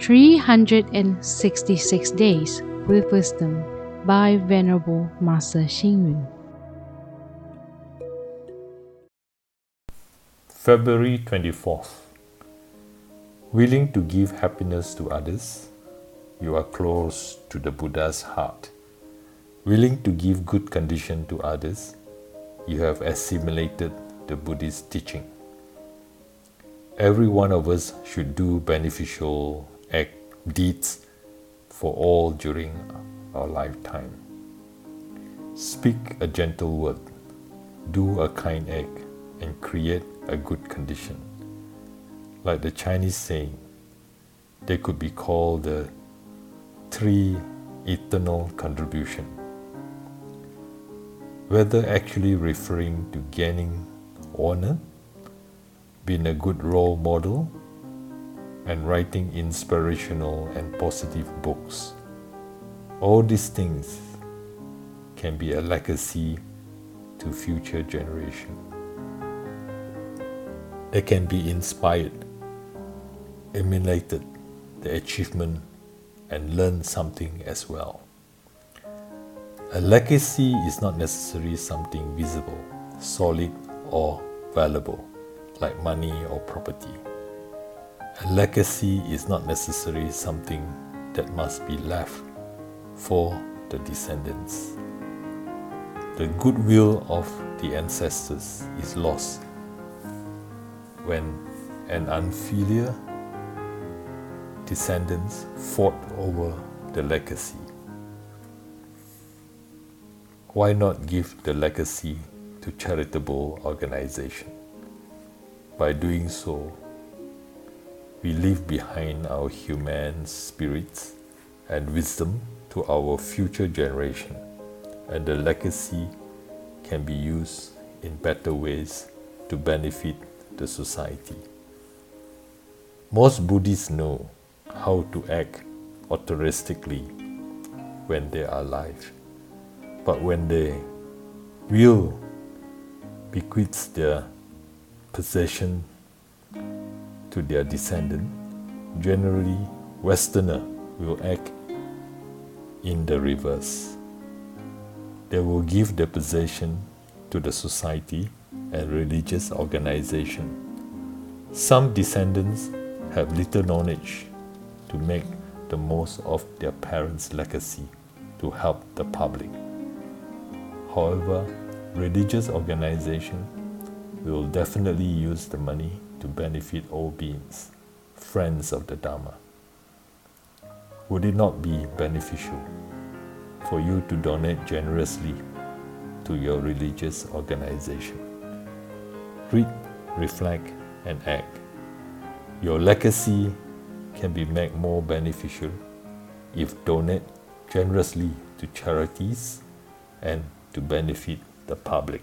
366 Days with Wisdom by Venerable Master Xing Yun. February 24th. Willing to give happiness to others, you are close to the Buddha's heart. Willing to give good condition to others, you have assimilated the Buddhist teaching. Every one of us should do beneficial act deeds for all during our lifetime. Speak a gentle word, do a kind act, and create a good condition. Like the Chinese saying, they could be called the three eternal contribution. Whether actually referring to gaining honor, being a good role model, and writing inspirational and positive books. All these things can be a legacy to future generation. They can be inspired, emulated the achievement and learn something as well. A legacy is not necessarily something visible, solid, or valuable, like money or property. A legacy is not necessarily something that must be left for the descendants. The goodwill of the ancestors is lost when an unfilial descendants fought over the legacy. Why not give the legacy to charitable organization? By doing so, we leave behind our human spirits and wisdom to our future generation, and the legacy can be used in better ways to benefit the society. Most Buddhists know how to act altruistically when they are alive, but when they will bequeath their possession to their descendant, generally Westerner will act in the reverse. They will give the possession to the society and religious organization. Some descendants have little knowledge to make the most of their parents' legacy to help the public. However, religious organization will definitely use the money to benefit all beings, friends of the Dharma. Would it not be beneficial for you to donate generously to your religious organization? Read, reflect, and act. Your legacy can be made more beneficial if donate generously to charities and to benefit the public.